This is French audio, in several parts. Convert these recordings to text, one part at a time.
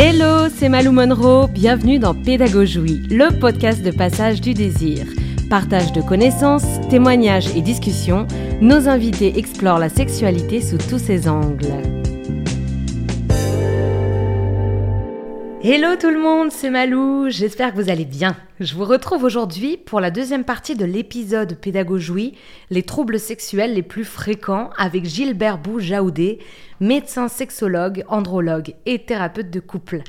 Hello, c'est Malou Monroe, bienvenue dans Pédagogie, le podcast de passage du désir. Partage de connaissances, témoignages et discussions, nos invités explorent la sexualité sous tous ses angles. Hello tout le monde, c'est Malou, j'espère que vous allez bien. Je vous retrouve aujourd'hui pour la deuxième partie de l'épisode Pédagogie, les troubles sexuels les plus fréquents avec Gilbert Bou-Jaoudé, médecin sexologue, andrologue et thérapeute de couple.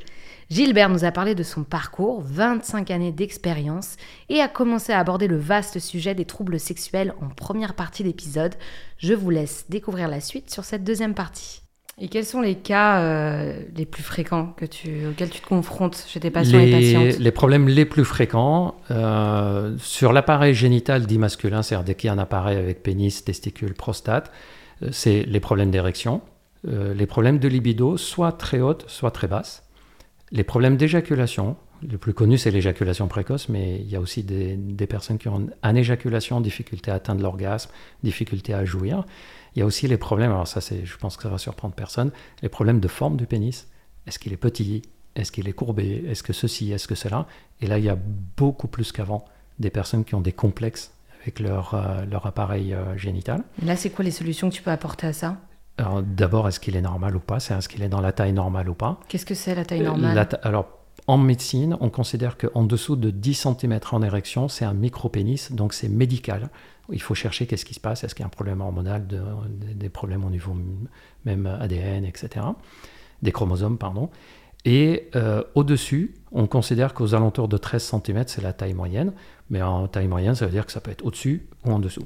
Gilbert nous a parlé de son parcours, 25 années d'expérience, et a commencé à aborder le vaste sujet des troubles sexuels en première partie d'épisode. Je vous laisse découvrir la suite sur cette deuxième partie. Et quels sont les cas euh, les plus fréquents que tu, auxquels tu te confrontes chez tes patients les, et patientes? Les problèmes les plus fréquents euh, sur l'appareil génital dit masculin, c'est-à-dire dès qu'il y a un appareil avec pénis, testicule, prostate, euh, c'est les problèmes d'érection, les problèmes de libido, soit très haute, soit très basse, les problèmes d'éjaculation. Le plus connu, c'est l'éjaculation précoce, mais il y a aussi des, des personnes qui ont une éjaculation, difficulté à atteindre l'orgasme, difficulté à jouir. Il y a aussi les problèmes, alors ça, je pense que ça va surprendre personne, les problèmes de forme du pénis. Est-ce qu'il est petit? Est-ce qu'il est courbé? Est-ce que ceci? Est-ce que cela? Et là, il y a beaucoup plus qu'avant des personnes qui ont des complexes avec leur, euh, leur appareil euh, génital. Là, c'est quoi les solutions que tu peux apporter à ça? D'abord, est-ce qu'il est normal ou pas? C'est est-ce qu'il est dans la taille normale ou pas? Qu'est-ce que c'est la taille Euh, normale? La ta- Alors, en médecine, on considère qu'en dessous de 10 cm en érection, c'est un micropénis, donc c'est médical. Il faut chercher qu'est-ce qui se passe, est-ce qu'il y a un problème hormonal, de- des- problèmes au niveau même ADN, etc. Des chromosomes, pardon. Et euh, au-dessus, on considère qu'aux alentours de 13 cm, c'est la taille moyenne. Mais en taille moyenne, ça veut dire que ça peut être au-dessus ou en dessous.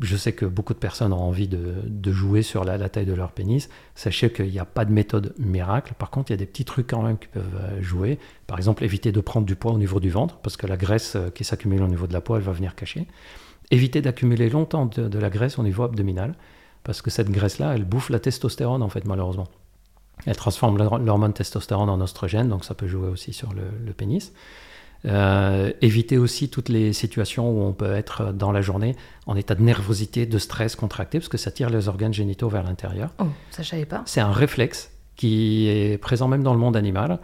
Je sais que beaucoup de personnes ont envie de, jouer sur la, taille de leur pénis. Sachez qu'il n'y a pas de méthode miracle. Par contre, il y a des petits trucs quand même qui peuvent euh, jouer. Par exemple, éviter de prendre du poids au niveau du ventre, parce que la graisse euh, qui s'accumule au niveau de la peau, elle va venir cacher. Éviter d'accumuler longtemps de, la graisse au niveau abdominal, parce que cette graisse-là, elle bouffe la testostérone, en fait, malheureusement. Elle transforme l'hor- l'hormone testostérone en oestrogène, donc ça peut jouer aussi sur le pénis. Euh, éviter aussi toutes les situations où on peut être dans la journée en état de nervosité, de stress contracté, parce que ça tire les organes génitaux vers l'intérieur. Oh, ça, je savais pas. C'est un réflexe qui est présent même dans le monde animal.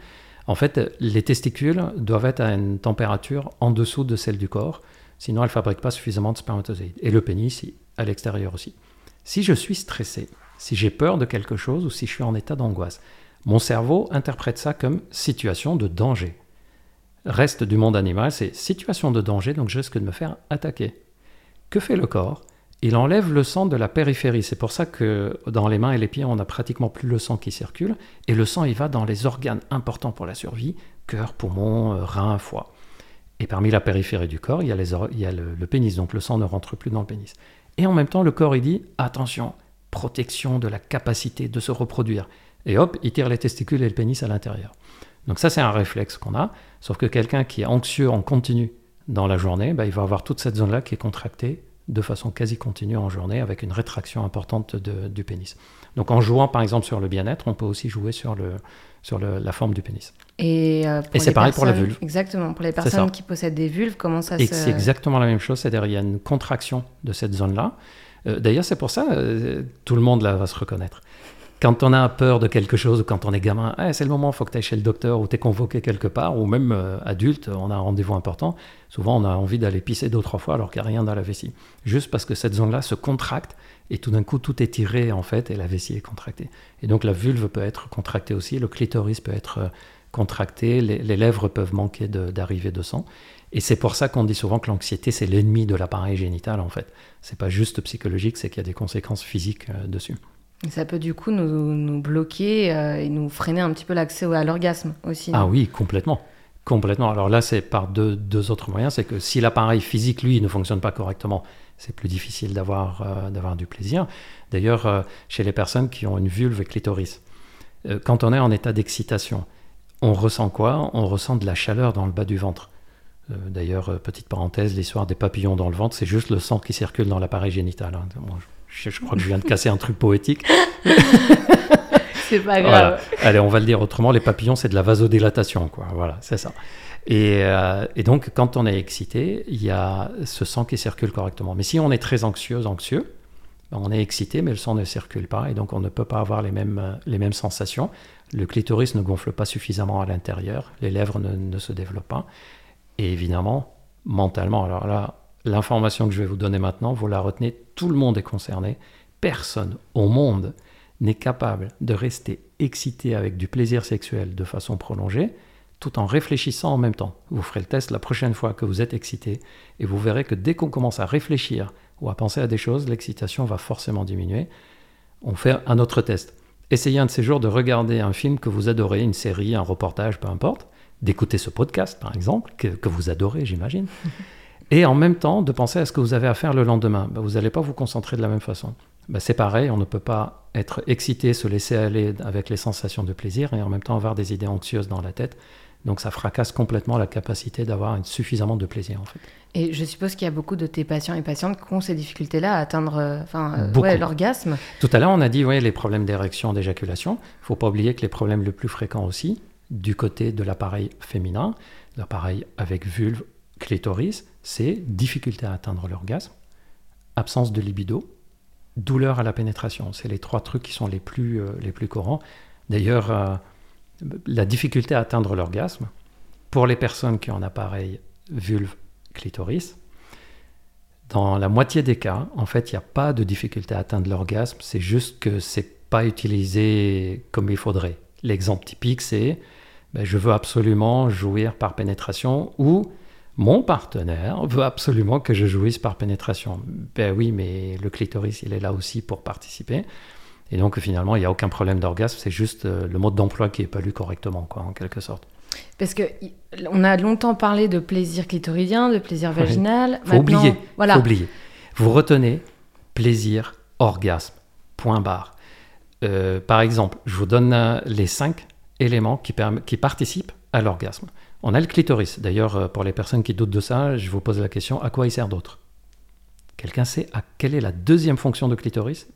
En fait, les testicules doivent être à une température en dessous de celle du corps, sinon elles ne fabriquent pas suffisamment de spermatozoïdes. Et le pénis à l'extérieur aussi. Si je suis stressé, si j'ai peur de quelque chose ou si je suis en état d'angoisse, mon cerveau interprète ça comme situation de danger. Reste du monde animal, c'est situation de danger, donc je risque de me faire attaquer. Que fait le corps? Il enlève le sang de la périphérie. C'est pour ça que dans les mains et les pieds, on n'a pratiquement plus le sang qui circule. Et le sang, il va dans les organes importants pour la survie cœur, poumon, euh, rein, foie. Et parmi la périphérie du corps, il y a, le, le pénis. Donc le sang ne rentre plus dans le pénis. Et en même temps, le corps, il dit attention, protection de la capacité de se reproduire. Et hop, il tire les testicules et le pénis à l'intérieur. Donc ça, c'est un réflexe qu'on a. Sauf que quelqu'un qui est anxieux en continu dans la journée, bah, il va avoir toute cette zone-là qui est contractée de façon quasi continue en journée avec une rétraction importante de- du pénis. Donc en jouant par exemple sur le bien-être, on peut aussi jouer sur, le, sur le- la forme du pénis. Et, euh, Et c'est pareil pour la vulve. Exactement. Pour les personnes qui possèdent des vulves, comment ça Et se... c'est exactement la même chose, c'est-à-dire il y a une contraction de cette zone-là. Euh, D'ailleurs, c'est pour ça, euh, tout le monde là va se reconnaître. Quand on a peur de quelque chose, ou quand on est gamin, Ah, c'est le moment, faut que tu ailles chez le docteur, ou tu es convoqué quelque part, ou même euh, adulte, on a un rendez-vous important. Souvent, on a envie d'aller pisser deux trois fois alors qu'il n'y a rien dans la vessie. Juste parce que cette zone-là se contracte, et tout d'un coup, tout est tiré, en fait, et la vessie est contractée. Et donc, la vulve peut être contractée aussi, le clitoris peut être euh, contracté, les, lèvres peuvent manquer d'arrivée de sang. Et c'est pour ça qu'on dit souvent que l'anxiété, c'est l'ennemi de l'appareil génital, en fait. C'est pas juste psychologique, c'est qu'il y a des conséquences physiques euh, dessus. Ça peut du coup nous, bloquer euh, et nous freiner un petit peu l'accès à l'orgasme aussi. Ah oui, complètement. Complètement. Alors là, c'est par deux, autres moyens. C'est que si l'appareil physique, lui, ne fonctionne pas correctement, c'est plus difficile d'avoir euh, du plaisir. D'ailleurs, euh, chez les personnes qui ont une vulve et clitoris, quand on est en état d'excitation, on ressent quoi? On ressent de la chaleur dans le bas du ventre. D'ailleurs, petite parenthèse, l'histoire des papillons dans le ventre, c'est juste le sang qui circule dans l'appareil génital. hein. Je crois que je viens de casser un truc poétique. C'est pas Voilà. grave. Allez, on va le dire autrement, les papillons, c'est de la vasodilatation, quoi. Voilà, c'est ça. Et, euh, et donc, quand on est excité, il y a ce sang qui circule correctement. Mais si on est très anxieux, anxieux, ben, on est excité, mais le sang ne circule pas, et donc on ne peut pas avoir les mêmes, les mêmes sensations. Le clitoris ne gonfle pas suffisamment à l'intérieur, les lèvres ne, ne se développent pas. Et évidemment, mentalement, alors là, l'information que je vais vous donner maintenant, vous la retenez, tout le monde est concerné. Personne au monde n'est capable de rester excité avec du plaisir sexuel de façon prolongée tout en réfléchissant en même temps. Vous ferez le test la prochaine fois que vous êtes excité et vous verrez que dès qu'on commence à réfléchir ou à penser à des choses, l'excitation va forcément diminuer. On fait un autre test. Essayez un de ces jours de regarder un film que vous adorez, une série, un reportage, peu importe, d'écouter ce podcast par exemple, que, vous adorez j'imagine, et en même temps de penser à ce que vous avez à faire le lendemain. Ben, vous n'allez pas vous concentrer de la même façon. Ben, c'est pareil, on ne peut pas être excité, se laisser aller avec les sensations de plaisir et en même temps avoir des idées anxieuses dans la tête. Donc ça fracasse complètement la capacité d'avoir suffisamment de plaisir en fait. Et je suppose qu'il y a beaucoup de tes patients et patientes qui ont ces difficultés-là à atteindre euh, euh, l'orgasme. Tout à l'heure, on a dit ouais, les problèmes d'érection, d'éjaculation. Il ne faut pas oublier que les problèmes les plus fréquents aussi, du côté de l'appareil féminin, l'appareil avec vulve, clitoris, c'est difficulté à atteindre l'orgasme, absence de libido, douleur à la pénétration. C'est les trois trucs qui sont les plus, euh, les plus courants. D'ailleurs, la difficulté à atteindre l'orgasme, pour les personnes qui ont un appareil vulve clitoris, dans la moitié des cas, en fait, il n'y a pas de difficulté à atteindre l'orgasme, c'est juste que c'est pas utilisé comme il faudrait. L'exemple typique, c'est ben, je veux absolument jouir par pénétration ou mon partenaire veut absolument que je jouisse par pénétration. Ben oui, mais le clitoris, il est là aussi pour participer. Et donc finalement, il n'y a aucun problème d'orgasme, c'est juste euh, le mode d'emploi qui n'est pas lu correctement, quoi, en quelque sorte. Parce que on a longtemps parlé de plaisir clitoridien, de plaisir vaginal. Faut oublier. Voilà. Faut oublier. Vous retenez plaisir, orgasme. Point barre. Euh, par exemple, je vous donne euh, les cinq éléments qui, qui participent à l'orgasme. On a le clitoris. D'ailleurs, pour les personnes qui doutent de ça, je vous pose la question à quoi il sert d'autre? Quelqu'un sait à quelle est la deuxième fonction de clitoris?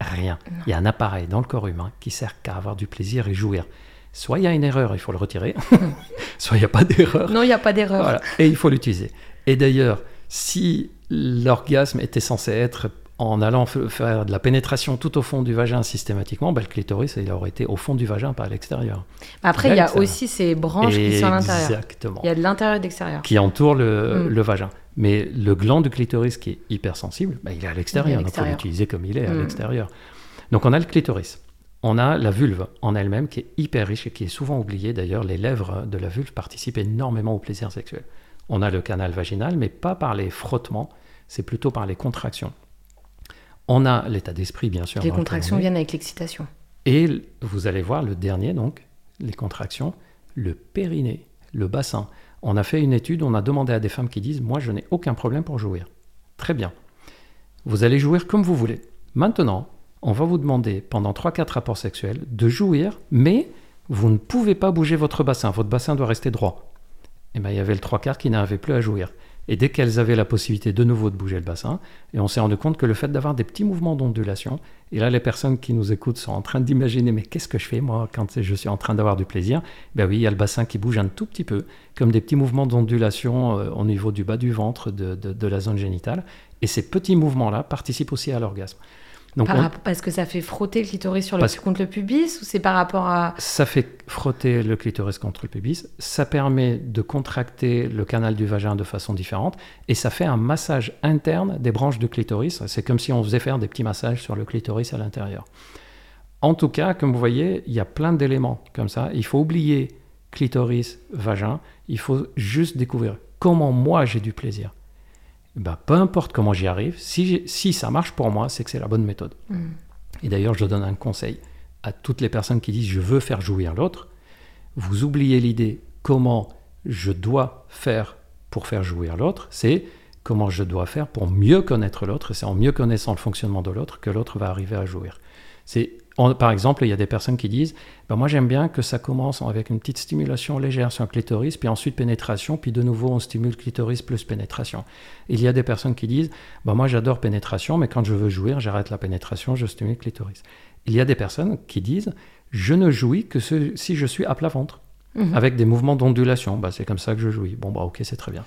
Rien. Il y a un appareil dans le corps humain qui sert qu'à avoir du plaisir et jouir. Soit il y a une erreur, il faut le retirer, soit il n'y a pas d'erreur. Non, il n'y a pas d'erreur. Et il faut l'utiliser. Et d'ailleurs, si l'orgasme était censé être en allant faire de la pénétration tout au fond du vagin systématiquement, ben, le clitoris, il aurait été au fond du vagin, pas à l'extérieur. Après, il y a aussi ces branches qui sont à l'intérieur. Exactement. Il y a de l'intérieur et de l'extérieur. Qui entourent le, mm. le, vagin. Mais le gland du clitoris qui est hypersensible, ben, il est à l'extérieur. Donc, il faut l'utiliser comme il est, à mm. l'extérieur. Donc, on a le clitoris. On a la vulve en elle-même qui est hyper riche et qui est souvent oubliée. D'ailleurs, les lèvres de la vulve participent énormément au plaisir sexuel. On a le canal vaginal, mais pas par les frottements, c'est plutôt par les contractions. On a l'état d'esprit, bien sûr. Les contractions viennent avec l'excitation. Et vous allez voir le dernier, donc, les contractions, le périnée, le bassin. On a fait une étude, on a demandé à des femmes qui disent Moi, je n'ai aucun problème pour jouir. Très bien. Vous allez jouir comme vous voulez. Maintenant, on va vous demander, pendant 3-4 rapports sexuels, de jouir, mais vous ne pouvez pas bouger votre bassin. Votre bassin doit rester droit. Et eh bien, il y avait le trois quarts qui n'avait plus à jouir. Et dès qu'elles avaient la possibilité de nouveau de bouger le bassin, et on s'est rendu compte que le fait d'avoir des petits mouvements d'ondulation, et là les personnes qui nous écoutent sont en train d'imaginer mais qu'est-ce que je fais moi quand je suis en train d'avoir du plaisir? Ben oui, il y a le bassin qui bouge un tout petit peu, comme des petits mouvements d'ondulation euh, au niveau du bas du ventre, de, de la zone génitale, et ces petits mouvements-là participent aussi à l'orgasme parce que ça fait frotter le clitoris sur le, contre le pubis ou c'est par rapport à... Ça fait frotter le clitoris contre le pubis, ça permet de contracter le canal du vagin de façon différente et ça fait un massage interne des branches du clitoris. C'est comme si on faisait faire des petits massages sur le clitoris à l'intérieur. En tout cas, comme vous voyez, il y a plein d'éléments comme ça. Il faut oublier clitoris, vagin. Il faut juste découvrir comment moi j'ai du plaisir. Bah, peu importe comment j'y arrive, si, si, ça marche pour moi, c'est que c'est la bonne méthode. Mm. Et d'ailleurs, je donne un conseil à toutes les personnes qui disent je veux faire jouir l'autre. Vous oubliez l'idée comment je dois faire pour faire jouir l'autre, c'est comment je dois faire pour mieux connaître l'autre, c'est en mieux connaissant le fonctionnement de l'autre que l'autre va arriver à jouir. C'est par exemple, il y a des personnes qui disent ben Moi, j'aime bien que ça commence avec une petite stimulation légère sur un clitoris, puis ensuite pénétration, puis de nouveau, on stimule clitoris plus pénétration. Il y a des personnes qui disent ben Moi, j'adore pénétration, mais quand je veux jouir, j'arrête la pénétration, je stimule clitoris. Il y a des personnes qui disent Je ne jouis que si je suis à plat ventre, mhm. avec des mouvements d'ondulation. Ben, c'est comme ça que je jouis. Bon, bah, ok, c'est très bien.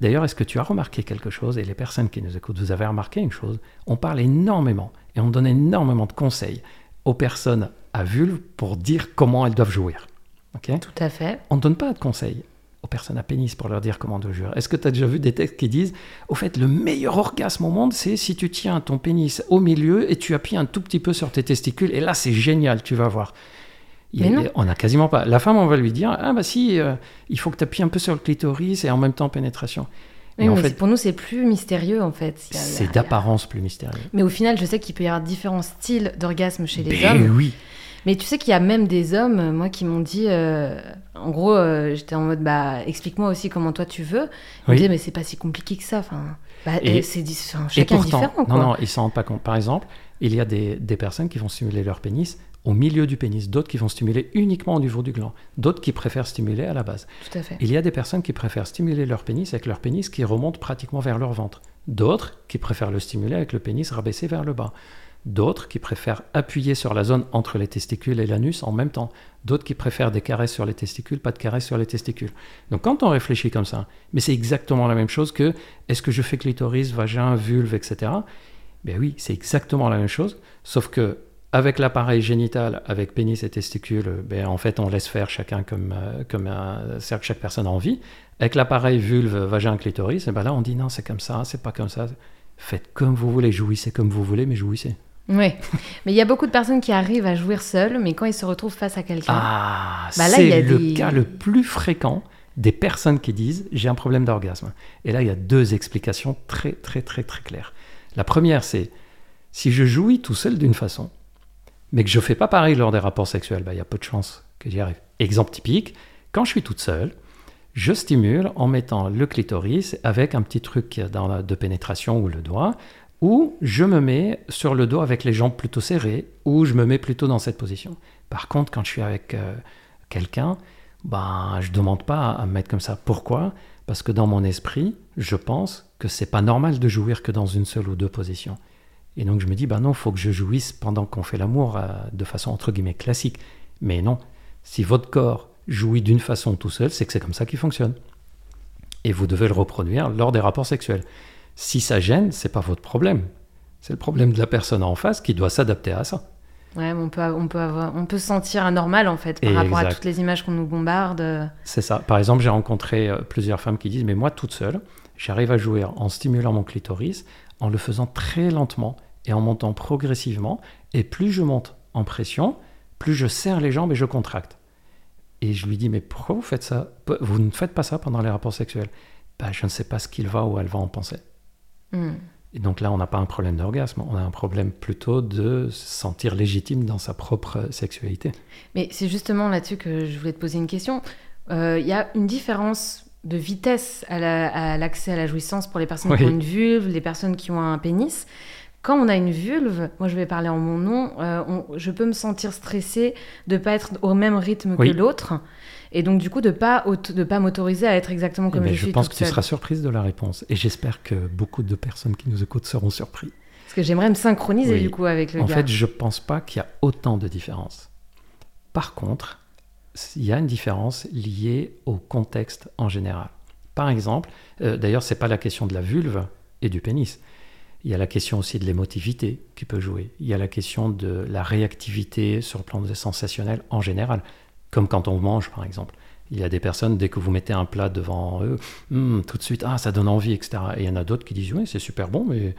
D'ailleurs, est-ce que tu as remarqué quelque chose Et les personnes qui nous écoutent, vous avez remarqué une chose On parle énormément et on donne énormément de conseils aux personnes à vulve pour dire comment elles doivent jouir. ok Tout à fait. on ne donne pas de conseils aux personnes à pénis pour leur dire comment de jouir. Est-ce que tu as déjà vu des textes qui disent Au fait, le meilleur orgasme au monde, c'est si tu tiens ton pénis au milieu et tu appuies un tout petit peu sur tes testicules, et là, c'est génial, tu vas voir. Il y a- Mais non. on n'a quasiment pas. La femme, on va lui dire Ah, bah si, euh, il faut que tu appuies un peu sur le clitoris et en même temps pénétration. Oui, Mais en mais fait, c'est- pour nous, c'est plus mystérieux en fait. C'est d'apparence plus mystérieux. Mais au final, je sais qu'il peut y avoir différents styles d'orgasme chez les Ben hommes. oui. Mais tu sais qu'il y a même des hommes, euh, moi, qui m'ont dit, euh, en gros, euh, j'étais en mode, bah, explique-moi aussi comment toi tu veux. Ils me Oui. disaient, mais c'est pas si compliqué que ça. Enfin, bah, Et- et c'est Et chacun est pourtant, différent, quoi. non, non, ils s'en rendent pas compte. Par exemple, il y a des, des personnes qui vont stimuler leur pénis au milieu du pénis, d'autres qui vont stimuler uniquement au niveau du gland, d'autres qui préfèrent stimuler à la base. Tout à fait. Il y a des personnes qui préfèrent stimuler leur pénis avec leur pénis qui remonte pratiquement vers leur ventre. D'autres qui préfèrent le stimuler avec le pénis rabaissé vers le bas. D'autres qui préfèrent appuyer sur la zone entre les testicules et l'anus en même temps. D'autres qui préfèrent des caresses sur les testicules, pas de caresses sur les testicules. Donc quand on réfléchit comme ça, mais c'est exactement la même chose que est-ce que je fais clitoris, vagin, vulve, etc. Ben oui, c'est exactement la même chose, sauf que avec l'appareil génital, avec pénis et testicules, ben en fait on laisse faire chacun comme, euh, comme un- chaque personne a envie. Avec l'appareil vulve, vagin, clitoris, et ben là on dit non, c'est comme ça, c'est pas comme ça. Faites comme vous voulez, jouissez comme vous voulez, mais jouissez. Oui. Mais il y a beaucoup de personnes qui arrivent à jouir seules, mais quand ils se retrouvent face à quelqu'un. Ah, Bah c'est le des- cas le plus fréquent des personnes qui disent j'ai un problème d'orgasme. Et là, il y a deux explications très très très très claires. La première, c'est si je jouis tout seul d'une façon, mais que je fais pas pareil lors des rapports sexuels, bah, il y a peu de chances que j'y arrive. Exemple typique, quand je suis toute seule, je stimule en mettant le clitoris avec un petit truc dans de pénétration ou le doigt, ou je me mets sur le dos avec les jambes plutôt serrées, ou je me mets plutôt dans cette position. Par contre, quand je suis avec euh, quelqu'un, ben, je demande pas à me mettre comme ça. Pourquoi? Parce que dans mon esprit, je pense que c'est pas normal de jouir que dans une seule ou deux positions. Et donc je me dis, ben non, faut que je jouisse pendant qu'on fait l'amour euh, de façon entre guillemets classique. Mais non, si votre corps jouit d'une façon tout seul, c'est que c'est comme ça qu'il fonctionne. Et vous devez le reproduire lors des rapports sexuels. Si ça gêne, c'est pas votre problème. C'est le problème de la personne en face qui doit s'adapter à ça. Ouais, on peut, on peut avoir, on peut se sentir anormal en fait par rapport à toutes les images qu'on nous bombarde. C'est ça. Par exemple, j'ai rencontré euh, plusieurs femmes qui disent Mais moi, toute seule, j'arrive à jouir en stimulant mon clitoris, en le faisant très lentement et en montant progressivement. Et plus je monte en pression, plus je serre les jambes et je contracte. Et je lui dis Mais pourquoi vous faites ça? Vous ne faites pas ça pendant les rapports sexuels? Ben, Je ne sais pas ce qu'il va ou elle va en penser. Hmm. Et donc là, on n'a pas un problème d'orgasme, on a un problème plutôt de se sentir légitime dans sa propre sexualité. Mais c'est justement là-dessus que je voulais te poser une question. Euh, Il y a une différence de vitesse à la- à l'accès à, la jouissance pour les personnes qui ont une vulve, les personnes qui ont un pénis. Quand on a une vulve, moi je vais parler en mon nom, euh, on- je peux me sentir stressée de pas être au même rythme Oui. que l'autre, et donc du coup de pas auto- de pas m'autoriser à être exactement Eh comme ben, je je suis pense toute que tu seras surprise de la réponse. Et j'espère que beaucoup de personnes qui nous écoutent seront surpris. Parce que j'aimerais me synchroniser Oui. du coup avec le En gars. fait, je pense pas qu'il y a autant de différences. Par contre, il y a une différence liée au contexte en général. Par exemple, euh, d'ailleurs, c'est pas la question de la vulve et du pénis. Il y a la question aussi de l'émotivité qui peut jouer. Il y a la question de la réactivité sur le plan de sensationnel en général, comme quand on mange, par exemple. Il y a des personnes, dès que vous mettez un plat devant eux, Hum, tout de suite, ah, ça donne envie, etc. Et il y en a d'autres qui disent, oui, c'est super bon, mais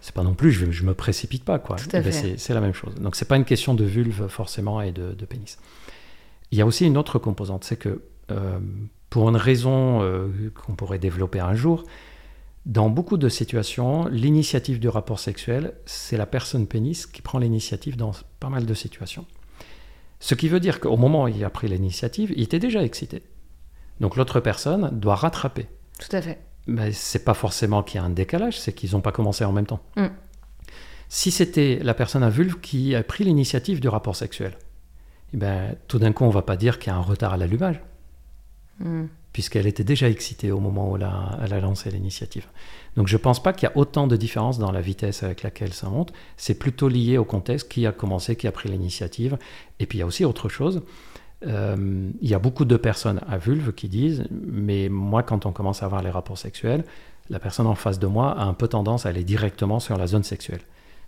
c'est pas non plus, je, je me précipite pas, quoi. Eh ben, c'est- c'est la même chose. Donc c'est pas une question de vulve forcément et de, de pénis. Il y a aussi une autre composante, c'est que euh, pour une raison euh, qu'on pourrait développer un jour, dans beaucoup de situations, l'initiative du rapport sexuel, c'est la personne pénis qui prend l'initiative dans pas mal de situations. Ce qui veut dire qu'au moment où il a pris l'initiative, il était déjà excité. Donc l'autre personne doit rattraper. Tout à fait. Mais c'est pas forcément qu'il y a un décalage, c'est qu'ils n'ont pas commencé en même temps. Mm. Si c'était la personne à vulve qui a pris l'initiative du rapport sexuel, eh ben, tout d'un coup, on va pas dire qu'il y a un retard à l'allumage, Hmm. Puisqu'elle était déjà excitée au moment où elle a, lancé l'initiative. Donc je pense pas qu'il y a autant de différence dans la vitesse avec laquelle ça monte. C'est plutôt lié au contexte, qui a commencé, qui a pris l'initiative. Et puis il y a aussi autre chose. euh, il y a beaucoup de personnes à vulve qui disent, mais moi, quand on commence à avoir les rapports sexuels, la personne en face de moi a un peu tendance à aller directement sur la zone sexuelle.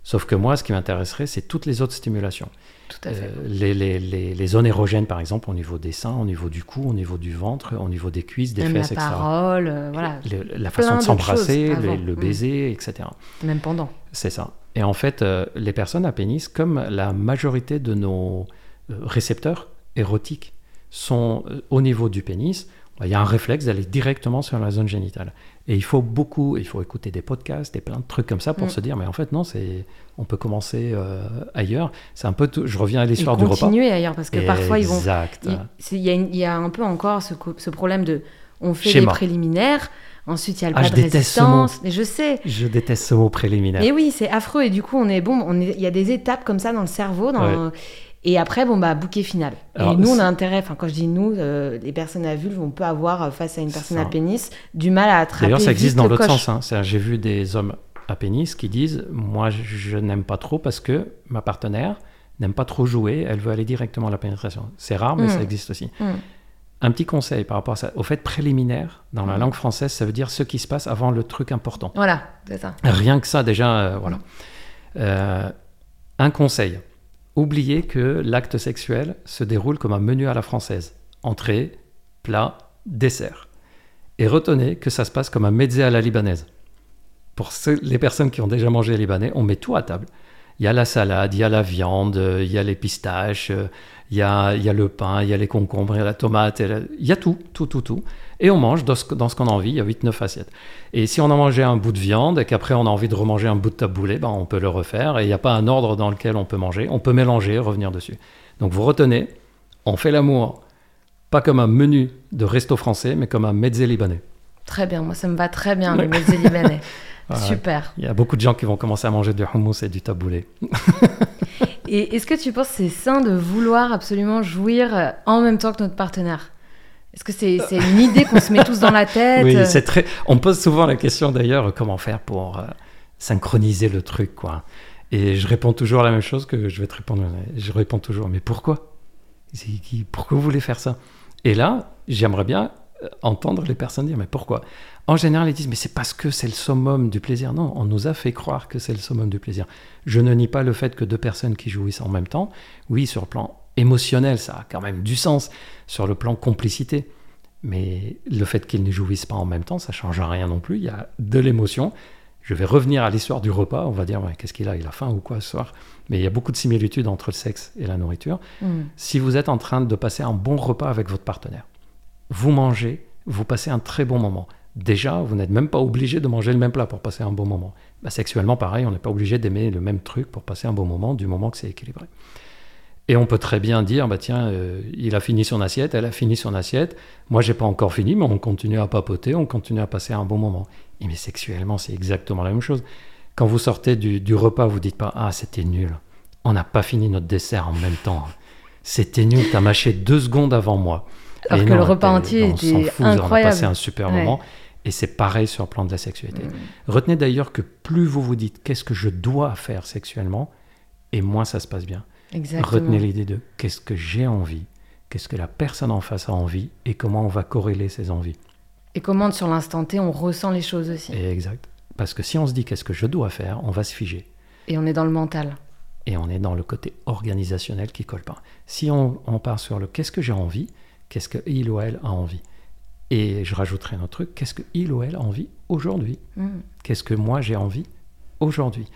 Sauf que moi, ce qui m'intéresserait, c'est toutes les autres stimulations. Tout à fait. Euh, les, les, les, les zones érogènes, par exemple, au niveau des seins, au niveau du cou, au niveau du ventre, au niveau des cuisses, des Même fesses, la etc. parole, euh, voilà. Le- la façon de s'embrasser, le, Mm. baiser, etc. Même pendant. C'est ça. Et en fait, euh, les personnes à pénis, comme la majorité de nos récepteurs érotiques sont au niveau du pénis, bah, il y a un réflexe d'aller directement sur la zone génitale. Et il faut beaucoup, il faut écouter des podcasts et plein de trucs comme ça pour Mm. se dire, mais en fait, non, c'est, on peut commencer euh, ailleurs. C'est un peu, tout- je reviens à l'histoire du repas. continuer ailleurs, parce que parfois, ils vont. Exact. Il y, a y un peu encore ce, problème de. On fait Schéma. les préliminaires, ensuite il y a le Ah, pas je de résistance. Je sais. Je déteste ce mot préliminaire. Mais oui, c'est affreux. Et du coup, on est bon. On est, il y a des étapes comme ça dans le cerveau. Dans, Et après, bon, bah, bouquet final. Alors, et nous, on a intérêt, enfin, quand je dis nous, euh, les personnes à vulve, on peut avoir, euh, face à une personne à pénis, du mal à attraper. D'ailleurs, ça existe dans l'autre sens. hein. J'ai vu des hommes à pénis qui disent Moi, je, n'aime pas trop parce que ma partenaire n'aime pas trop jouer, elle veut aller directement à la pénétration. C'est rare, mais Mm. ça existe aussi. Mm. Un petit conseil par rapport à ça au fait préliminaire, dans la Mm. langue française, ça veut dire ce qui se passe avant le truc important. Voilà, c'est ça. Rien que ça, déjà, euh, voilà. Euh, un conseil oubliez que l'acte sexuel se déroule comme un menu à la française entrée, plat, dessert. Et retenez que ça se passe comme un mezze à la libanaise. Pour les personnes qui ont déjà mangé libanais, on met tout à table. Il y a la salade, il y a la viande, il y a les pistaches, euh, il y a, y a le pain, il y a les concombres, il y a la tomate, il y a tout, tout, tout, tout. Et on mange dans ce, dans ce qu'on a envie, il y a 8-9 assiettes. Et si on a mangé un bout de viande et qu'après on a envie de remanger un bout de taboulé, ben on peut le refaire. Et il n'y a pas un ordre dans lequel on peut manger. On peut mélanger, revenir dessus. Donc vous retenez, on fait l'amour pas comme un menu de resto français, mais comme un mezze libanais. Très bien, moi ça me va très bien, le mezze libanais. Voilà. Super. Il y a beaucoup de gens qui vont commencer à manger du hummus et du taboulé. Et est-ce que tu penses que c'est sain de vouloir absolument jouir euh, en même temps que notre partenaire? Est-ce que c'est une idée qu'on se met tous dans la tête Oui, euh, c'est très. On pose souvent la question d'ailleurs comment faire pour euh, synchroniser le truc, quoi. Et je réponds toujours la même chose que je vais te répondre. Je réponds toujours, mais pourquoi? Pourquoi vous voulez faire ça? Et là, j'aimerais bien entendre les personnes dire, mais pourquoi? En général, ils disent, mais c'est parce que c'est le summum du plaisir. Non, on nous a fait croire que c'est le summum du plaisir. Je ne nie pas le fait que deux personnes qui jouissent en même temps, oui, sur le plan émotionnel, ça a quand même du sens. Sur le plan complicité, mais le fait qu'ils ne jouissent pas en même temps, ça change rien non plus. Il y a de l'émotion. Je vais revenir à l'histoire du repas. On va dire, ouais, qu'est-ce qu'il a? Il a faim ou quoi ce soir? Mais il y a beaucoup de similitudes entre le sexe et la nourriture. hmm. Si vous êtes en train de passer un bon repas avec votre partenaire, vous mangez, vous passez un très bon moment. Déjà, vous n'êtes même pas obligé de manger le même plat pour passer un bon moment. Bah, sexuellement, pareil, on n'est pas obligé d'aimer le même truc pour passer un bon moment du moment que c'est équilibré. Et on peut très bien dire, bah tiens, euh, il a fini son assiette, elle a fini son assiette, moi j'ai pas encore fini, mais on continue à papoter, on continue à passer un bon moment. Et mais sexuellement, c'est exactement la même chose. Quand vous sortez du, du repas, vous dites pas, ah c'était nul, on n'a pas fini notre dessert en même temps. C'était nul, t'as mâché deux secondes avant moi. Alors Et que le repas entier était fout, On a incroyable. passé un super Ouais. moment. Et c'est pareil sur le plan de la sexualité. Mm. Retenez d'ailleurs que plus vous vous dites qu'est-ce que je dois faire sexuellement, et moins ça se passe bien. Exactement. Retenez l'idée de qu'est-ce que j'ai envie, qu'est-ce que la personne en face a envie, et comment on va corréler ces envies. Et comment sur l'instant T, on ressent les choses aussi. Et exact. Parce que si on se dit qu'est-ce que je dois faire, on va se figer. Et on est dans le mental. Et on est dans le côté organisationnel qui colle pas. Si on, on part sur le qu'est-ce que j'ai envie, qu'est-ce que il ou elle a envie? Et je rajouterai un autre truc, qu'est-ce que il ou elle a envie aujourd'hui? Hmm. Qu'est-ce que moi j'ai envie aujourd'hui?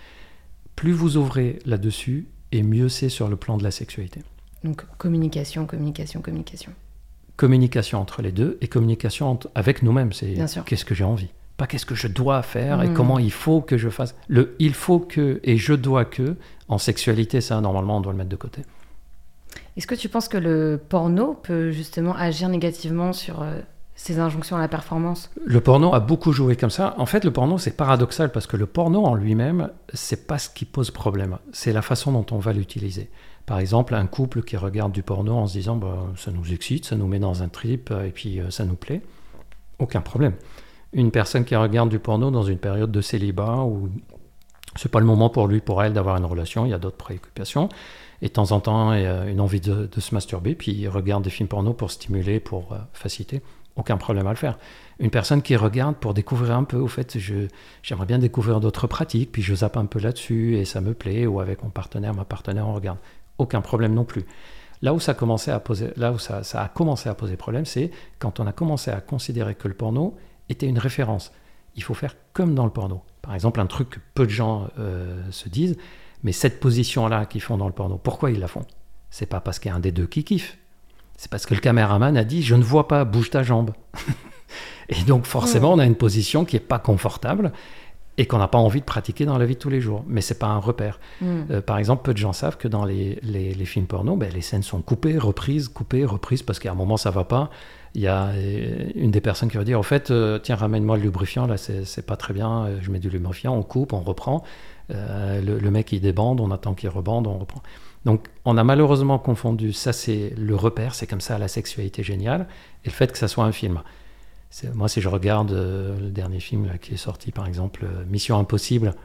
Plus vous ouvrez là-dessus, et mieux c'est sur le plan de la sexualité. Donc communication, communication, communication. Communication entre les deux et communication entre- avec nous-mêmes. C'est qu'est-ce que j'ai envie? Pas qu'est-ce que je dois faire et Mhm. comment il faut que je fasse. Le il faut que et je dois que, en sexualité, ça, normalement, on doit le mettre de côté. Est-ce que tu penses que le porno peut justement agir négativement sur euh, ces injonctions à la performance? Le porno a beaucoup joué comme ça. En fait, le porno, c'est paradoxal parce que le porno en lui-même, c'est pas ce qui pose problème. C'est la façon dont on va l'utiliser. Par exemple, un couple qui regarde du porno en se disant bah, ça nous excite, ça nous met dans un trip euh, et puis euh, ça nous plaît, aucun problème. Une personne qui regarde du porno dans une période de célibat où c'est pas le moment pour lui, pour elle d'avoir une relation, il y a d'autres préoccupations, Et de temps en temps, il y a une envie de, se masturber, puis il regarde des films porno pour stimuler, pour euh, faciliter. Aucun problème à le faire. Une personne qui regarde pour découvrir un peu, au fait, j'aimerais bien découvrir d'autres pratiques, puis je zappe un peu là-dessus et ça me plaît, ou avec mon partenaire, ma partenaire, on regarde. Aucun problème non plus. Là où ça, à poser, là où ça a commencé à poser problème, c'est quand on a commencé à considérer que le porno était une référence. Il faut faire comme dans le porno. Par exemple, un truc que peu de gens euh, se disent, mais cette position-là qu'ils font dans le porno, pourquoi ils la font? C'est pas parce qu'il y a un des deux qui kiffe. C'est parce que le caméraman a dit je ne vois pas, bouge ta jambe. et donc forcément, on a une position qui est pas confortable et qu'on n'a pas envie de pratiquer dans la vie de tous les jours. Mais c'est pas un repère. Mm. Euh, par exemple, peu de gens savent que dans les, les- les films porno, ben, les scènes sont coupées, reprises, coupées, reprises, parce qu'à un moment ça va pas. Il y a euh, une des personnes qui va dire, au fait, euh, tiens, ramène-moi le lubrifiant, là c'est pas très bien, Euh, je mets du lubrifiant, on coupe, on reprend. Le, mec il débande, on attend qu'il rebande, on reprend. Donc on a malheureusement confondu, ça c'est le repère, c'est comme ça la sexualité géniale, et le fait que ça soit un film. Moi, si je regarde le dernier film qui est sorti, par exemple, Mission Impossible,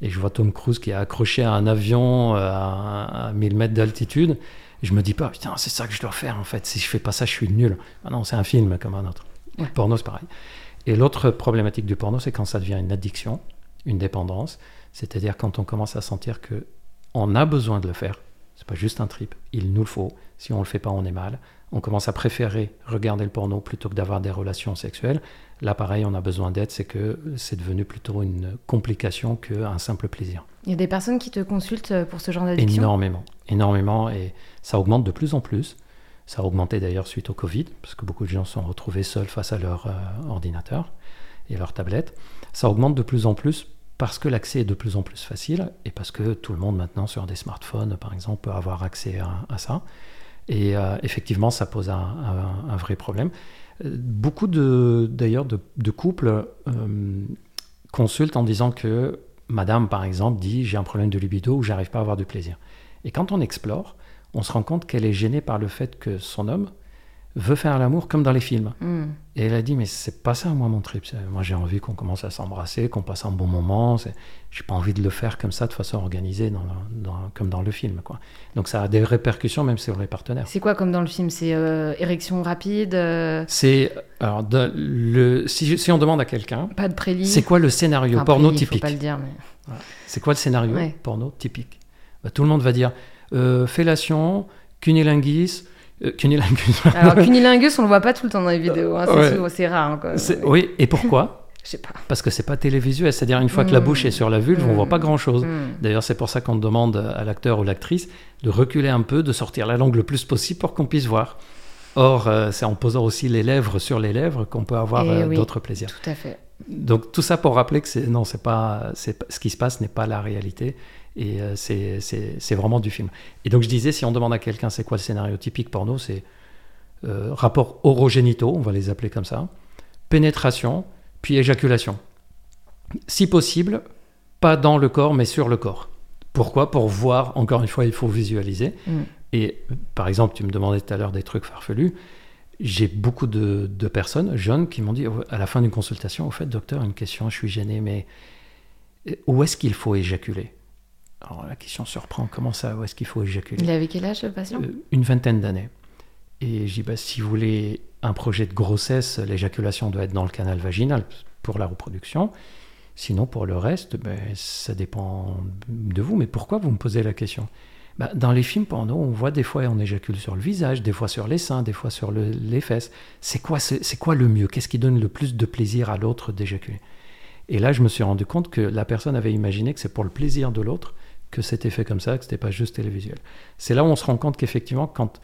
et je vois Tom Cruise qui est accroché à un avion à, à 1000 mètres d'altitude, je me dis pas, putain, c'est ça que je dois faire en fait. Si je fais pas ça, je suis nul. Ah non, c'est un film comme un autre. Ouais. Le porno, c'est pareil. Et l'autre problématique du porno, c'est quand ça devient une addiction, une dépendance. C'est-à-dire quand on commence à sentir que on a besoin de le faire. C'est pas juste un trip, il nous le faut. Si on le fait pas, on est mal. On commence à préférer regarder le porno plutôt que d'avoir des relations sexuelles. Là, pareil, on a besoin d'aide, c'est que c'est devenu plutôt une complication qu'un simple plaisir. Il y a des personnes qui te consultent pour ce genre d'addiction? Énormément, énormément, et ça augmente de plus en plus. Ça a augmenté d'ailleurs suite au Covid, parce que beaucoup de gens se sont retrouvés seuls face à leur euh, ordinateur et leur tablette. Ça augmente de plus en plus parce que l'accès est de plus en plus facile et parce que tout le monde maintenant sur des smartphones, par exemple, peut avoir accès à, à ça. Et euh, effectivement, ça pose un, un- un vrai problème. Beaucoup d'ailleurs de, de couples euh, consultent en disant que madame, par exemple, dit j'ai un problème de libido ou j'arrive pas à avoir du plaisir. Et quand on explore, on se rend compte qu'elle est gênée par le fait que son homme veut faire l'amour comme dans les films. Mm. Et elle a dit mais c'est pas ça moi mon trip. Moi j'ai envie qu'on commence à s'embrasser, qu'on passe un bon moment. J'ai pas envie de le faire comme ça de façon organisée dans le- dans- comme dans le film quoi. Donc ça a des répercussions même sur les partenaires. C'est quoi comme dans le film? C'est euh, érection rapide, euh, C'est alors de- le si, on demande à quelqu'un pas de prélit c'est quoi le scénario Enfin, porno prélit, typique? Faut pas le dire, mais... C'est quoi le scénario Ouais. porno typique? Bah, Tout le monde va dire euh, fellation, cunilingus, euh, cunilingus. Alors, cunilingus, on le voit pas tout le temps dans les vidéos. hein, c'est Ouais. rare. hein, quoi. Oui, et pourquoi Je sais pas. Parce que c'est pas télévisuel, c'est-à-dire une fois que la Mm. bouche est sur la vulve, on Mm. voit pas grand-chose. Mm. D'ailleurs, c'est pour ça qu'on demande à l'acteur ou l'actrice de reculer un peu, de sortir la langue le plus possible pour qu'on puisse voir. Or, euh, c'est en posant aussi les lèvres sur les lèvres qu'on peut avoir Eh euh, oui. d'autres plaisirs. Tout à fait. Donc tout ça pour rappeler que non, c'est pas- ce qui se passe n'est pas la réalité et euh, c'est, vraiment du film. Et donc je disais, si on demande à quelqu'un c'est quoi le scénario typique porno, c'est euh, rapport orogénitaux, on va les appeler comme ça, pénétration, puis éjaculation. Si possible, pas dans le corps, mais sur le corps. Pourquoi? Pour voir, encore une fois, il faut visualiser. Mm. Et par exemple, tu me demandais tout à l'heure des trucs farfelus. J'ai beaucoup de, de personnes jeunes qui m'ont dit oh, à la fin d'une consultation, au fait, docteur, une question, je suis gêné, mais euh, où est-ce qu'il faut éjaculer? Alors la question surprend, comment ça, où est-ce qu'il faut éjaculer Il avait quel âge, le patient? Euh, Une vingtaine d'années. Et j'ai dit, bah, si vous voulez un projet de grossesse, l'éjaculation doit être dans le canal vaginal pour la reproduction. Sinon, pour le reste, ben, ça dépend de vous. Mais pourquoi vous me posez la question? Bah, Dans les films porno, on voit des fois on éjacule sur le visage, des fois sur les seins, des fois sur le- les fesses. C'est quoi, c'est c'est quoi le mieux? Qu'est-ce qui donne le plus de plaisir à l'autre d'éjaculer? Et là, je me suis rendu compte que la personne avait imaginé que c'est pour le plaisir de l'autre que c'était fait comme ça, que c'était pas juste télévisuel. C'est là où on se rend compte qu'effectivement, quand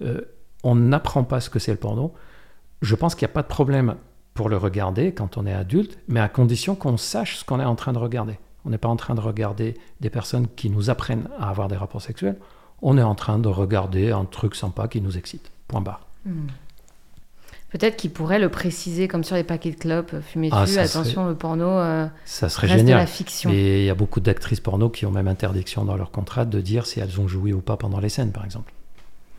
euh, on n'apprend pas ce que c'est le porno, je pense qu'il n'y a pas de problème pour le regarder quand on est adulte, mais à condition qu'on sache ce qu'on est en train de regarder. On n'est pas en train de regarder des personnes qui nous apprennent à avoir des rapports sexuels, on est en train de regarder un truc sympa qui nous excite. Point barre. Hmm. Peut-être qu'il pourrait le préciser, comme sur les paquets de clopes, euh, fumez Ah, attention, le porno euh, Ça serait reste de génial. la fiction. Et il y a beaucoup d'actrices porno qui ont même interdiction dans leur contrat de dire si elles ont joui ou pas pendant les scènes, par exemple.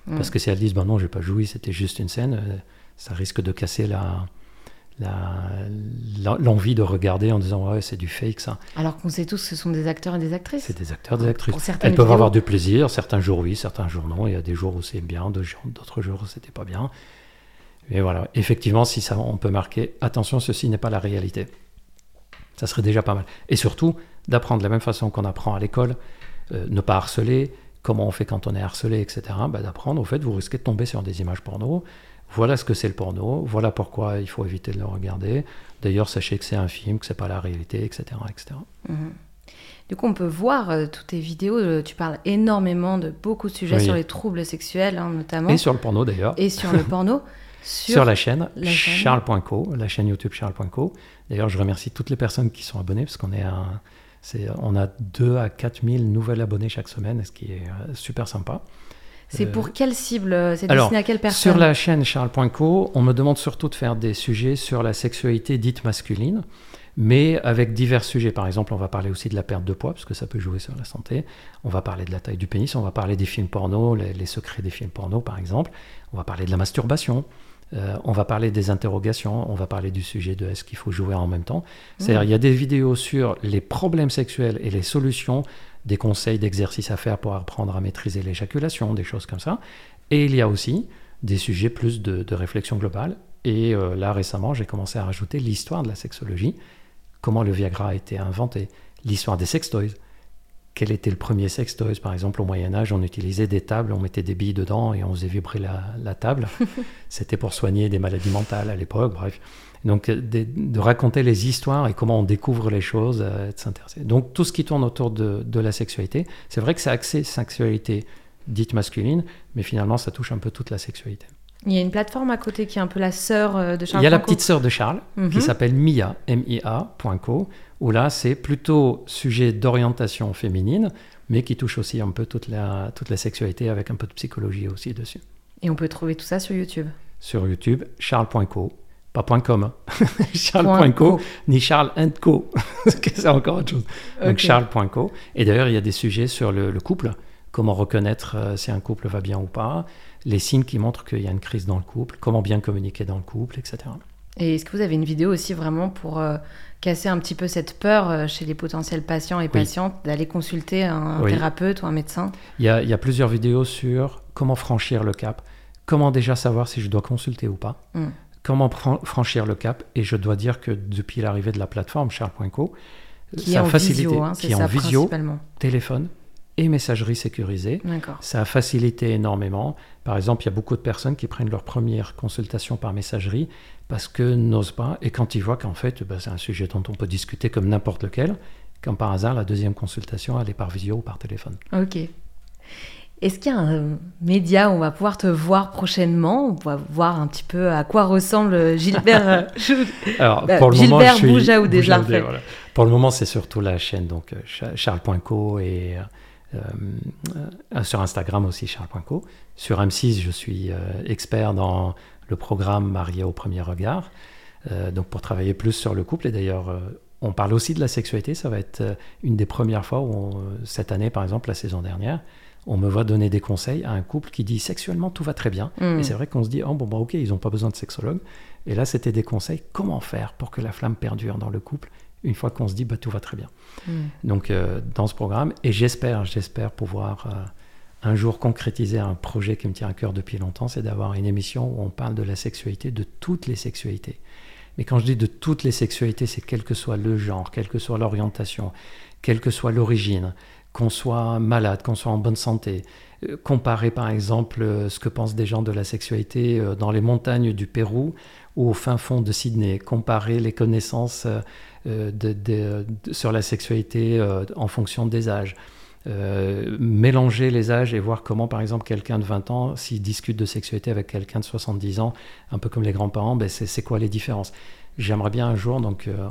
Mm. Parce que si elles disent, ben non, j'ai pas joui, c'était juste une scène, euh, ça risque de casser la, l'envie de regarder en disant ouais c'est du fake ça. Alors qu'on sait tous que ce sont des acteurs et des actrices. C'est des acteurs et des actrices. Elles peuvent avoir du plaisir, certains jours oui, certains jours non. Il y a des jours où c'est bien, d'autres jours où c'était pas bien. Mais voilà, effectivement, si ça, on peut marquer attention, ceci n'est pas la réalité. Ça serait déjà pas mal. Et surtout, d'apprendre de la même façon qu'on apprend à l'école, euh, ne pas harceler, comment on fait quand on est harcelé, etc. Bah, d'apprendre, au fait, vous risquez de tomber sur des images porno. Voilà ce que c'est le porno, voilà pourquoi il faut éviter de le regarder. D'ailleurs, sachez que c'est un film, que c'est pas la réalité, etc. etc. Mhm. Du coup, on peut voir euh, toutes tes vidéos. Euh, tu parles énormément de beaucoup de sujets sur les troubles sexuels, hein, notamment. Et sur le porno, d'ailleurs. Et sur le porno. Sur, la chaîne, charles.co, la chaîne YouTube charles.co. D'ailleurs, je remercie toutes les personnes qui sont abonnées, parce qu'on est, on a 2 à 4 000 nouvelles abonnés chaque semaine, ce qui est euh, super sympa. C'est pour euh, quelle cible C'est destiné à quelle personne Sur la chaîne charles.co, on me demande surtout de faire des sujets sur la sexualité dite masculine, mais avec divers sujets. Par exemple, on va parler aussi de la perte de poids, parce que ça peut jouer sur la santé. On va parler de la taille du pénis, on va parler des films porno, les secrets des films porno, par exemple. On va parler de la masturbation. Euh, on va parler des interrogations, on va parler du sujet de est-ce qu'il faut jouer en même temps. C'est-à-dire, il y a des vidéos sur les problèmes sexuels et les solutions, des conseils d'exercices à faire pour apprendre à maîtriser l'éjaculation, des choses comme ça. Et il y a aussi des sujets plus de, réflexion globale. Et euh, là, récemment, j'ai commencé à rajouter l'histoire de la sexologie, comment le Viagra a été inventé, l'histoire des sextoys, quel était le premier sextoys Par exemple, au Moyen Âge, on utilisait des tables, on mettait des billes dedans et on faisait vibrer la, table. C'était pour soigner des maladies mentales à l'époque, bref. Donc, de, raconter les histoires et comment on découvre les choses, euh, de s'intéresser. Donc, tout ce qui tourne autour de, la sexualité, c'est vrai que c'est axé sexualité dite masculine, mais finalement, ça touche un peu toute la sexualité. Il y a une plateforme à côté qui est un peu la sœur euh, de Charles. Il y a la petite sœur de Charles, qui mhm. s'appelle Mia, M-I-A.co, où là, c'est plutôt sujet d'orientation féminine, mais qui touche aussi un peu toute la, toute la sexualité avec un peu de psychologie aussi dessus. Et on peut trouver tout ça sur YouTube Sur YouTube, charles.co, pas .com, hein. charles.co, ni Charles Co, c'est encore autre chose. Donc charles.co. Et d'ailleurs, il y a des sujets sur le, couple, comment reconnaître euh, si un couple va bien ou pas, les signes qui montrent qu'il y a une crise dans le couple, comment bien communiquer dans le couple, etc. Et est-ce que vous avez une vidéo aussi vraiment pour euh, casser un petit peu cette peur euh, chez les potentiels patients et patientes d'aller consulter un thérapeute ou un médecin? Il y, a, plusieurs vidéos sur comment franchir le cap, comment déjà savoir si je dois consulter ou pas, hmm. comment franchir le cap. Et je dois dire que depuis l'arrivée de la plateforme Charles.co, qui ça a facilité, visio, hein, qui est en visio, téléphone, et messagerie sécurisée. Ça a facilité énormément. Par exemple, il y a beaucoup de personnes qui prennent leur première consultation par messagerie parce que n'osent pas. Et quand ils voient qu'en fait, bah, c'est un sujet dont on peut discuter comme n'importe lequel, comme par hasard, la deuxième consultation, elle est par visio ou par téléphone. Ok. Est-ce qu'il y a un média où on va pouvoir te voir prochainement On va voir un petit peu à quoi ressemble Gilbert, euh, Alors, bah, pour le Gilbert moment, Bouja ou déjà Pour le moment, c'est surtout la chaîne donc euh, charles.co et euh, sur Instagram aussi charles.co. Sur M6, je suis expert dans le programme Marié au premier regard, euh, donc pour travailler plus sur le couple. Et d'ailleurs, euh, on parle aussi de la sexualité. Ça va être euh, une des premières fois où, cette année, par exemple, la saison dernière, on me voit donner des conseils à un couple qui dit sexuellement tout va très bien. Mm. Et c'est vrai qu'on se dit, oh bon, bah, ok, ils n'ont pas besoin de sexologue. Et là, c'était des conseils comment faire pour que la flamme perdure dans le couple? Une fois qu'on se dit, bah, tout va très bien. Mm. Donc, dans ce programme, et j'espère, j'espère pouvoir un jour concrétiser un projet qui me tient à cœur depuis longtemps, c'est d'avoir une émission où on parle de la sexualité, de toutes les sexualités. Mais quand je dis de toutes les sexualités, c'est quel que soit le genre, quelle que soit l'orientation, quelle que soit l'origine, qu'on soit malade, qu'on soit en bonne santé. Euh, comparer par exemple euh, ce que pensent des gens de la sexualité euh, dans les montagnes du Pérou ou au fin fond de Sydney. Comparer les connaissances sur la sexualité en fonction des âges. Euh, mélanger les âges et voir comment, par exemple, quelqu'un de 20 ans, s'il discute de sexualité avec quelqu'un de 70 ans, un peu comme les grands-parents, ben c'est quoi les différences? J'aimerais bien un jour, donc euh,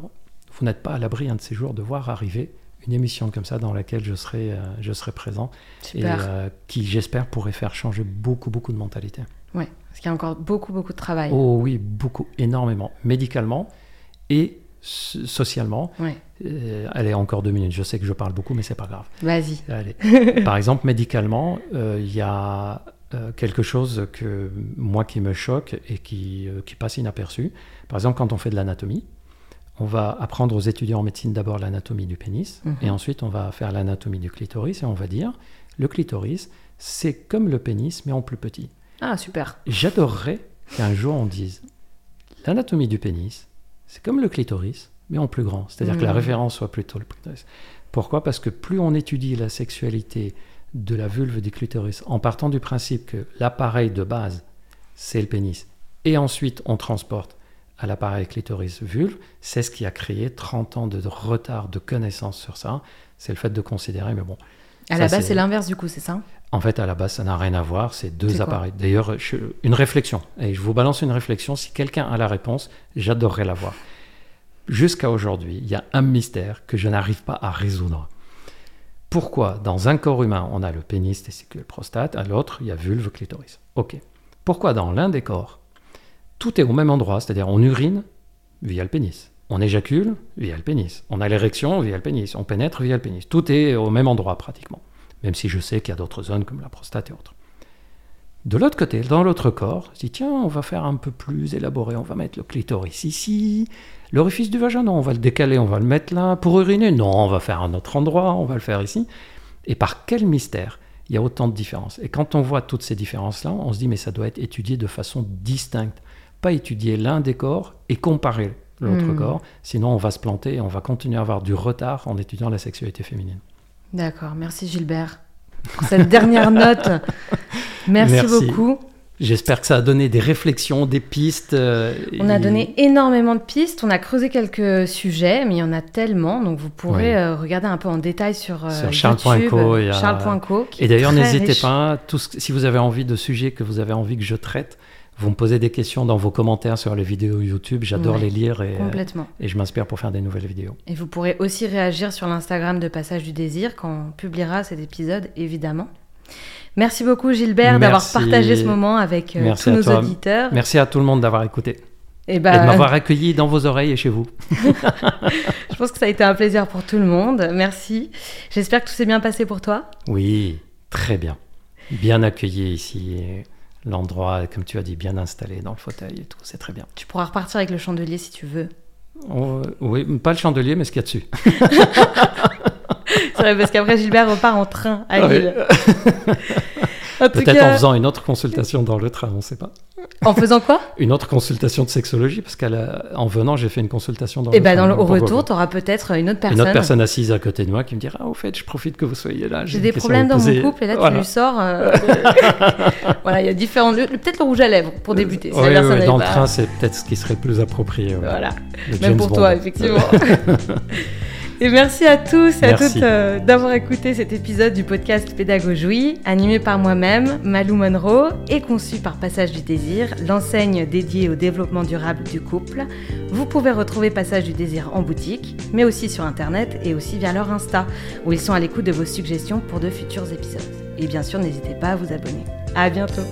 vous n'êtes pas à l'abri un de ces jours de voir arriver une émission comme ça dans laquelle je serai, euh, je serai présent et qui, j'espère, pourrait faire changer beaucoup, beaucoup de mentalité. Oui, parce qu'il y a encore beaucoup, beaucoup de travail. Oh oui, beaucoup, énormément, médicalement et socialement. Euh, elle est encore deux minutes. Je sais que je parle beaucoup, mais c'est pas grave. Vas-y. Par exemple, médicalement, euh, il y a euh, quelque chose que moi qui me choque et qui, euh, qui passe inaperçu. Par exemple, quand on fait de l'anatomie, on va apprendre aux étudiants en médecine d'abord l'anatomie du pénis, Mhm. et ensuite on va faire l'anatomie du clitoris, et on va dire, le clitoris, c'est comme le pénis, mais en plus petit. Ah, super. J'adorerais qu'un jour on dise, l'anatomie du pénis, c'est comme le clitoris, mais en plus grand. C'est-à-dire que la Mhm. référence soit plutôt le clitoris. Pourquoi? Parce que plus on étudie la sexualité de la vulve du clitoris, en partant du principe que l'appareil de base, c'est le pénis, et ensuite on transporte à l'appareil clitoris-vulve, c'est ce qui a créé 30 ans de retard de connaissance sur ça. C'est le fait de considérer, mais bon, À Ça, la base, c'est l'inverse du coup, c'est ça? En fait, à la base, ça n'a rien à voir, c'est deux appareils. D'ailleurs, une réflexion, et je vous balance une réflexion, si quelqu'un a la réponse, j'adorerais la voir. Jusqu'à aujourd'hui, il y a un mystère que je n'arrive pas à résoudre. Pourquoi, dans un corps humain, on a le pénis, testicule, prostate, à l'autre, il y a vulve, clitoris Ok. Pourquoi, dans l'un des corps, tout est au même endroit, c'est-à-dire on urine via le pénis, on éjacule via le pénis, on a l'érection via le pénis, on pénètre via le pénis, tout est au même endroit pratiquement même si je sais qu'il y a d'autres zones comme la prostate et autres. De l'autre côté, dans l'autre corps, je dis tiens, on va faire un peu plus élaboré, on va mettre le clitoris ici, l'orifice du vagin, non, on va le décaler, on va le mettre là, pour uriner, non, on va faire un autre endroit, on va le faire ici. Et par quel mystère il y a autant de différences Et quand on voit toutes ces différences-là, on se dit mais ça doit être étudié de façon distincte, pas étudier l'un des corps et comparer l'autre Hmm. corps, sinon on va se planter et on va continuer à avoir du retard en étudiant la sexualité féminine. D'accord, merci Gilbert. Pour cette dernière note, merci, Merci. beaucoup. J'espère que ça a donné des réflexions, des pistes. euh, On a donné énormément de pistes, on a creusé quelques sujets, mais il y en a tellement, donc vous pourrez Oui. euh, regarder un peu en détail sur, euh, Sur charles.co, a- Et d'ailleurs, n'hésitez pas, tout ce- si vous avez envie de sujets que vous avez envie que je traite, vous me posez des questions dans vos commentaires sur les vidéos YouTube. J'adore Ouais, les lire et, euh, Complètement. et je m'inspire pour faire des nouvelles vidéos. Et vous pourrez aussi réagir sur l'Instagram de Passage du Désir quand on publiera cet épisode, évidemment. Merci beaucoup Gilbert d'avoir partagé ce moment avec euh, tous nos toi. auditeurs. Merci à tout le monde d'avoir écouté Et et de m'avoir accueilli dans vos oreilles et chez vous. je pense que ça a été un plaisir pour tout le monde. Merci. J'espère que tout s'est bien passé pour toi. Oui, très bien. Bien accueilli ici. L'endroit, comme tu as dit, bien installé dans le fauteuil et tout. C'est très bien. Tu pourras repartir avec le chandelier si tu veux. Oh, oui, pas le chandelier, mais ce qu'il y a dessus. C'est vrai, parce qu'après Gilbert repart en train à. Lille. Peut-être cas, en faisant une autre consultation dans le train, on ne sait pas. en faisant quoi? Une autre consultation de sexologie, parce qu'en venant, j'ai fait une consultation dans Et le ben train. dans le, au retour, tu auras peut-être une autre personne. Une autre personne assise à côté de moi qui me dira Ah, au fait, je profite que vous soyez là. J'ai des problèmes dans mon couple et là tu lui sors. euh, voilà, il y a différents. Peut-être le rouge à lèvres pour débuter. dans le train, c'est peut-être ce qui serait le plus approprié. ouais. Voilà, Le même James pour Bond. toi, effectivement. et merci à tous et à toutes euh, d'avoir écouté cet épisode du podcast Pédagogie, animé par moi-même, Malou Monroe, et conçu par Passage du Désir, l'enseigne dédiée au développement durable du couple. Vous pouvez retrouver Passage du Désir en boutique, mais aussi sur Internet et aussi via leur Insta, où ils sont à l'écoute de vos suggestions pour de futurs épisodes. Et bien sûr, n'hésitez pas à vous abonner. À bientôt